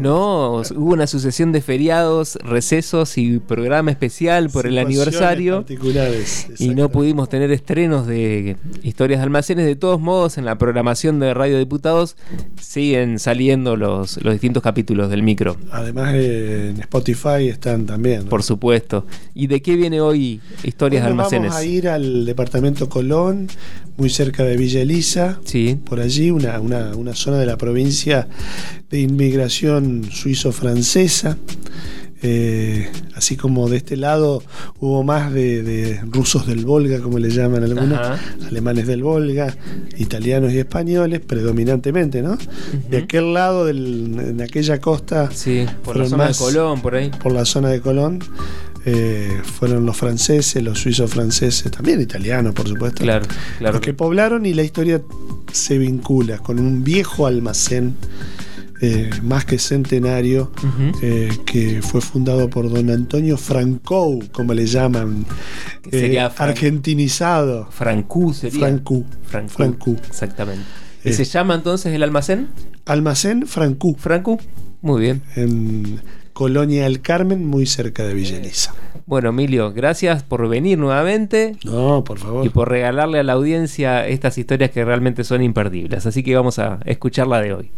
No, hubo una sucesión de feriados, recesos y programa especial por el aniversario. Particulares, y no pudimos tener estrenos de historias de almacenes. De todos modos, en la programación de Radio Diputados siguen saliendo los, los distintos capítulos del micro. Además, eh, en Spotify están también. ¿no? Por supuesto. ¿Y de qué viene hoy Historias Hoy de Almacenes? Vamos a ir al departamento Colón, muy cerca de Villa Elisa. Sí. Por allí, una, una, una zona de la provincia de inmigración suizo-francesa. Eh, así como de este lado hubo más de, de rusos del Volga, como le llaman algunos, Ajá. alemanes del Volga, italianos y españoles, predominantemente, ¿no? De aquel lado, del, en aquella costa, Sí, por la zona más- de Colón, por ahí. por la zona de Colón, eh, fueron los franceses, los suizos franceses, también italianos, por supuesto, Claro, claro. los que poblaron y la historia se vincula con un viejo almacén eh, más que centenario eh, que fue fundado por don Antonio Francou, como le llaman, sería eh, Fran- argentinizado. Francú sería. Francú. Francú. Francú. Exactamente. ¿Y se llama entonces el almacén? Almacén Francú, Francú. Muy bien. en Colonia del Carmen, muy cerca de Villa Elisa. Bueno, Emilio, gracias por venir nuevamente No, por favor. y por regalarle a la audiencia estas historias que realmente son imperdibles. Así que vamos a escuchar la de hoy.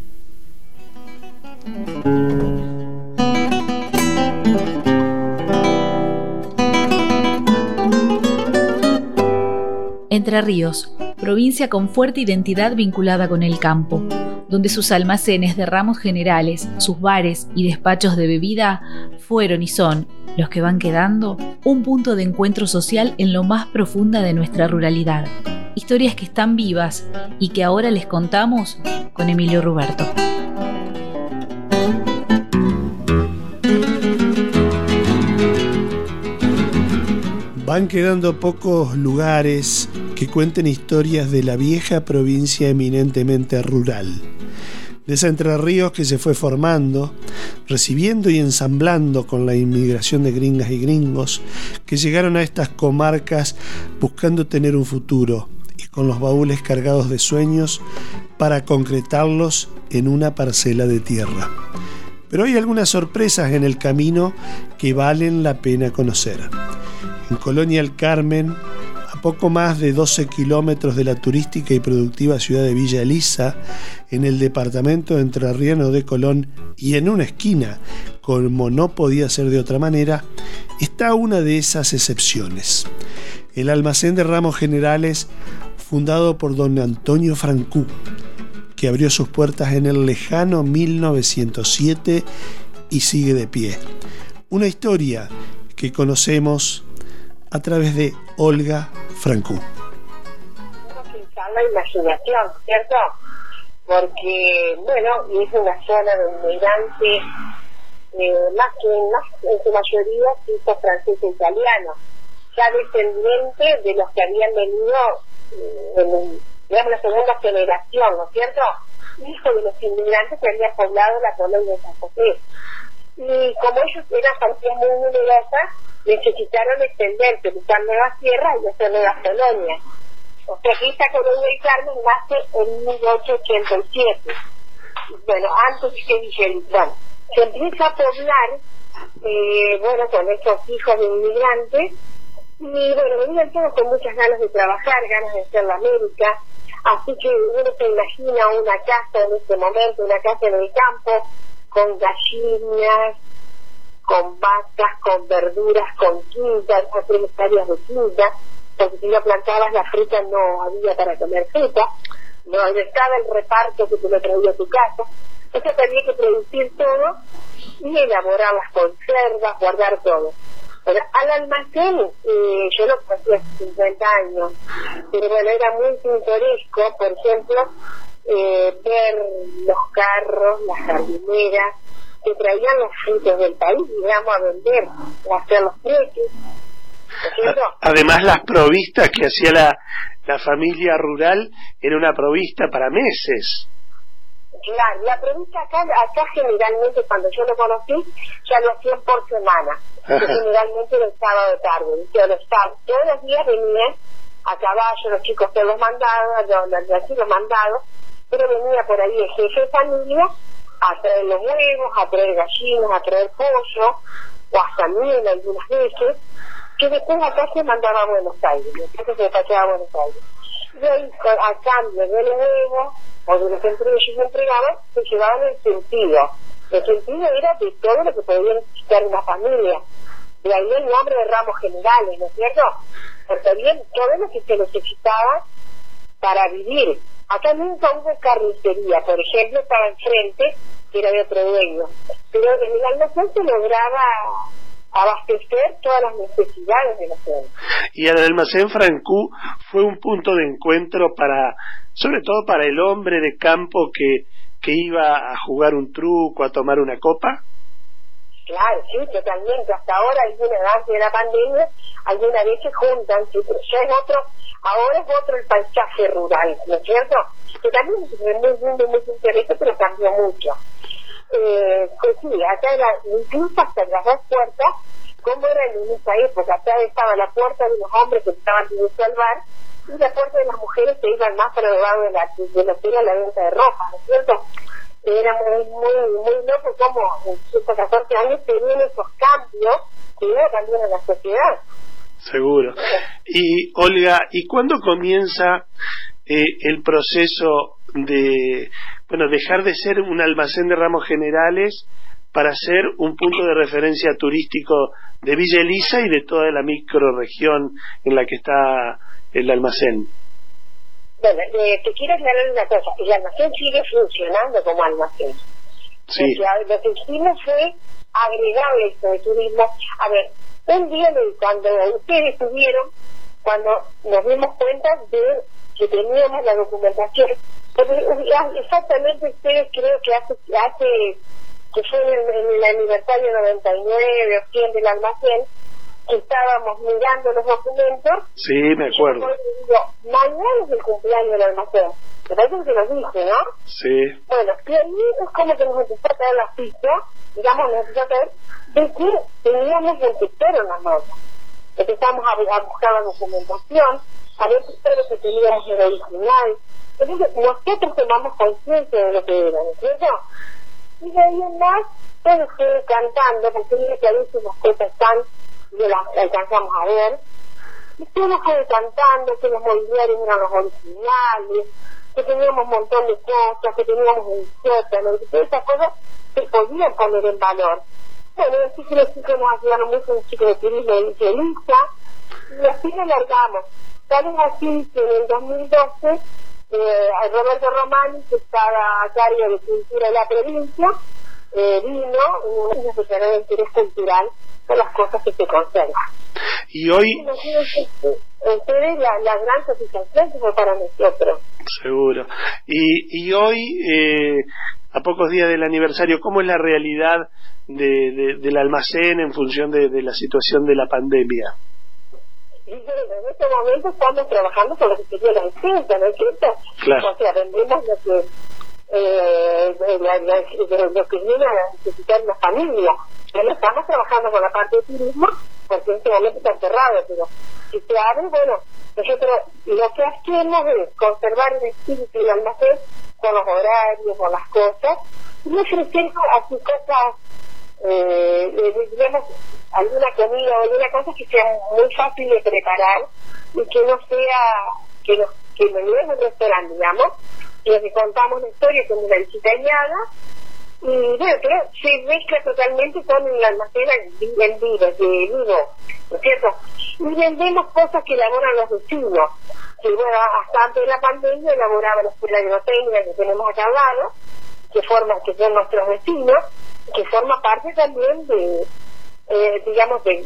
Entre Ríos, provincia con fuerte identidad vinculada con el campo, donde sus almacenes de ramos generales, sus bares y despachos de bebida fueron y son, los que van quedando, un punto de encuentro social en lo más profunda de nuestra ruralidad. Historias que están vivas y que ahora les contamos con Emilio Ruberto. Van quedando pocos lugares que cuenten historias de la vieja provincia eminentemente rural. De esa Entre Ríos que se fue formando, recibiendo y ensamblando con la inmigración de gringas y gringos que llegaron a estas comarcas buscando tener un futuro y con los baúles cargados de sueños para concretarlos en una parcela de tierra. Pero hay algunas sorpresas en el camino que valen la pena conocer. En Colonia El Carmen, a poco más de 12 kilómetros de la turística y productiva ciudad de Villa Elisa, en el departamento entrerriano de Colón y en una esquina, como no podía ser de otra manera, está una de esas excepciones. El almacén de ramos generales fundado por don Antonio Francú, que abrió sus puertas en el lejano 1907 y sigue de pie. Una historia que conocemos a través de Olga Francú. La imaginación, ¿cierto? Porque, bueno, es una zona de inmigrantes, eh, más que más, en su mayoría suizos, franceses e italianos, ya descendientes de los que habían venido, eh, en, digamos, la segunda generación, ¿no es cierto? Hijos de los inmigrantes que habían poblado la colonia de San José. Y como ellos eran familias muy numerosas, necesitaron extenderse, buscar nuevas tierras y hacer nuevas colonias. O sea que esta colonia del Carmen nace en 1887. Bueno, antes que Villelitrán. Se empieza a poblar, eh, bueno, con estos hijos de inmigrantes, y bueno, venían todos con muchas ganas de trabajar, ganas de hacer la América, así que uno se imagina una casa en este momento, una casa en el campo, con gallinas, con vacas, con verduras, con quinta, esas tres hectáreas de quinta, porque si no plantabas la fruta no había para comer fruta, no estaba el reparto que te lo traía a tu casa, entonces había que producir todo y elaborar las conservas, guardar todo. Al almacén, eh, yo lo conocí hace 50 años, pero bueno, era muy pintoresco, por ejemplo, eh, ver los carros, las jardineras, que traían los frutos del país, digamos, a vender, a hacer los precios. Además, las provistas que hacía la, la familia rural era una provista para meses. Claro, la provista acá, acá generalmente cuando yo lo conocí, ya lo hacían por semana. que generalmente era el sábado tarde. Los sábados, todos los días venían a caballo, los chicos que los mandados, los, los, los, los mandados, pero venía por ahí el jefe de familia a traer los huevos, a traer gallinas, a traer pollo, o hasta miel algunas veces, que después acá se mandaba a Buenos Aires, después se despachaba a Buenos Aires. Y ahí, a cambio de los huevos, o de los que ellos entregaban, se llevaban el sentido. El sentido era de todo lo que podía necesitar una familia. De ahí el nombre de ramos generales, ¿no es cierto? Porque bien todo lo que se necesitaba para vivir. Acá nunca hubo carnicería, por ejemplo, estaba enfrente, que era de otro dueño. Pero en el almacén se lograba abastecer todas las necesidades de la zona. Y el almacén Francú fue un punto de encuentro para, sobre todo para el hombre de campo que, que iba a jugar un truco, a tomar una copa. Claro, sí, totalmente. Hasta ahora, alguna antes de la pandemia, alguna vez se juntan, sí, pero ya es otro, ahora es otro el paisaje rural, ¿no es cierto? Que también es muy lindo, muy interesante, pero cambió mucho eh, pues sí, acá era, incluso hasta las dos puertas, como era en esa época, acá estaba la puerta de los hombres que estaban de salvar y la puerta de las mujeres que iban más para el lado de, la, de lo que era la venta de ropa, ¿no es cierto? Era muy, muy, muy loco como en estos 14 años se vienen esos cambios que también en la sociedad. Seguro. Y Olga, ¿y cuándo comienza eh, el proceso de bueno, dejar de ser un almacén de ramos generales para ser un punto de referencia turístico de Villa Elisa y de toda la microregión en la que está el almacén. Bueno, eh, te quiero aclarar una cosa, el almacén sigue funcionando como almacén. Sí. Lo que hicimos fue agregarle esto de turismo. A ver, un día cuando ustedes estuvieron, cuando nos dimos cuenta de que teníamos la documentación Exactamente, ustedes creo que hace, hace que fue en el, aniversario 99 o 100 del almacén, que estábamos mirando los documentos. Sí, me acuerdo. Digo, mañana es el cumpleaños del almacén. Me parece que lo dije, ¿no? Sí. Bueno, y ahí es como que nos empezó a traer la pista, digamos, nos empezó a traer de que teníamos el sector en la nota. Empezamos a, a buscar la documentación, a ver si que teníamos el original, entonces, nosotros tomamos conciencia de lo que era, ¿no es cierto? Y de ahí en más, yo fui cantando, porque que a veces las cosas están, y las alcanzamos a ver, y nos fue cantando que los mobiliarios eran los originales, que teníamos un montón de cosas, que teníamos un sótano, que todas esas cosas se podían poner en valor. Bueno, así que los chicos nos ayudaron mucho, un chico de turismo de y así lo largamos. Tal vez así que en el 2012 eh, Roberto Romani, que estaba a cargo de cultura de la provincia, eh, vino nos declaró de interés cultural son las cosas que se conservan. Y hoy... Ustedes la, la gran satisfacción fue para nosotros. Seguro. Y, y hoy, eh, a pocos días del aniversario, ¿cómo es la realidad de, del almacén en función de, de la situación de la pandemia? en este momento estamos trabajando con lo que sería la defensa, ¿no es cierto? Claro. O sea, vendemos lo que, eh, que viene a necesitar la familia. Pero estamos trabajando con la parte de turismo, porque en este momento está cerrado, pero si se abre, bueno, nosotros lo que hacemos es conservar el espíritu del almacén con los horarios, con las cosas, y ofreciendo así cosas, eh, digamos, alguna comida o alguna cosa que sea muy fácil de preparar y que no sea, que no, que no es un restaurante, digamos, y que contamos la historia con una guiada y bueno, pero se mezcla totalmente con el almacén en vivo, de vivo, ¿no es cierto? Y vendemos cosas que elaboran los vecinos, que bueno, hasta antes de la pandemia elaboraba la escuela de que tenemos acá al lado, que forma, que son nuestros vecinos, que forma parte también de eh, digamos, de,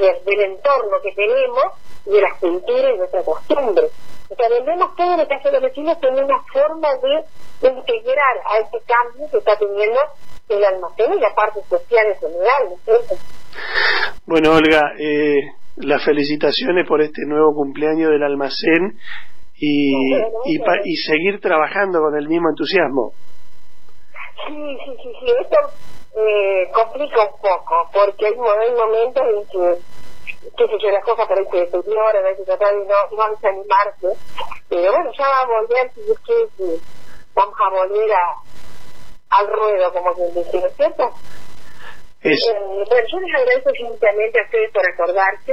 del entorno que tenemos y de las culturas y de nuestra costumbre. O sea, vendemos todo lo que hace los vecinos en una forma de integrar a este cambio que está teniendo el almacén y la parte social en general. Bueno, Olga, eh, las felicitaciones por este nuevo cumpleaños del almacén y, y, y seguir trabajando con el mismo entusiasmo. Sí, sí, sí, sí. Esto eh, complica un poco, porque hay, momentos en que, qué sé yo, las cosas ahí se deterioran, hay que tratar de no, no desanimarse. Pero bueno, ya va a volver, si es que vamos a volver a, al ruedo, como quien dice, ¿no es cierto? Eh, bueno, yo les agradezco infinitamente a ustedes por acordarse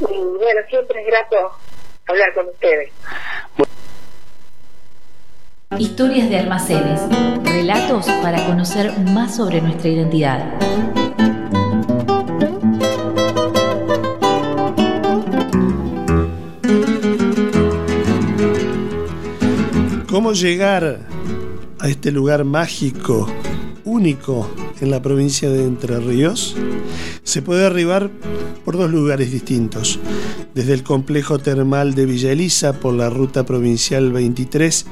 y bueno, siempre es grato hablar con ustedes. Historias de almacenes, relatos para conocer más sobre nuestra identidad. ¿Cómo llegar a este lugar mágico, único en la provincia de Entre Ríos? Se puede arribar por dos lugares distintos. Desde el complejo termal de Villa Elisa por la ruta provincial 23,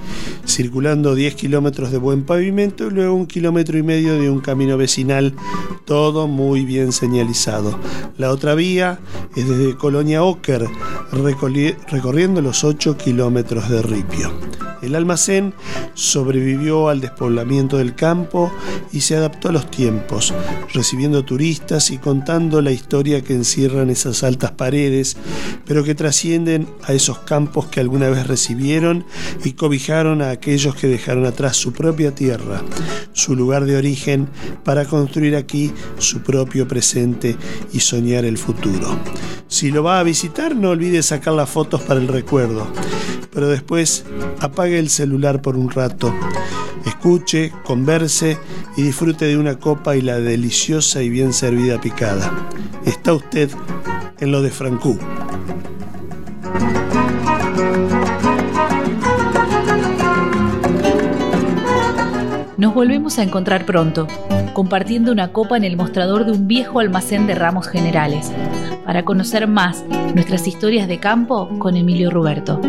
circulando 10 kilómetros de buen pavimento y luego un kilómetro y medio de un camino vecinal, todo muy bien señalizado. La otra vía es desde Colonia Oker, recorriendo los 8 kilómetros de Ripio. El almacén sobrevivió al despoblamiento del campo y se adaptó a los tiempos, recibiendo turistas y contando la historia que encierran esas altas paredes, pero que trascienden a esos campos que alguna vez recibieron y cobijaron a aquellos que dejaron atrás su propia tierra, su lugar de origen, para construir aquí su propio presente y soñar el futuro. Si lo va a visitar, no olvide sacar las fotos para el recuerdo, pero después apague el celular por un rato, escuche, converse y disfrute de una copa y la deliciosa y bien servida picada. Está usted en lo de Francú. Nos volvemos a encontrar pronto, compartiendo una copa en el mostrador de un viejo almacén de ramos generales, para conocer más nuestras historias de campo con Emilio Ruberto.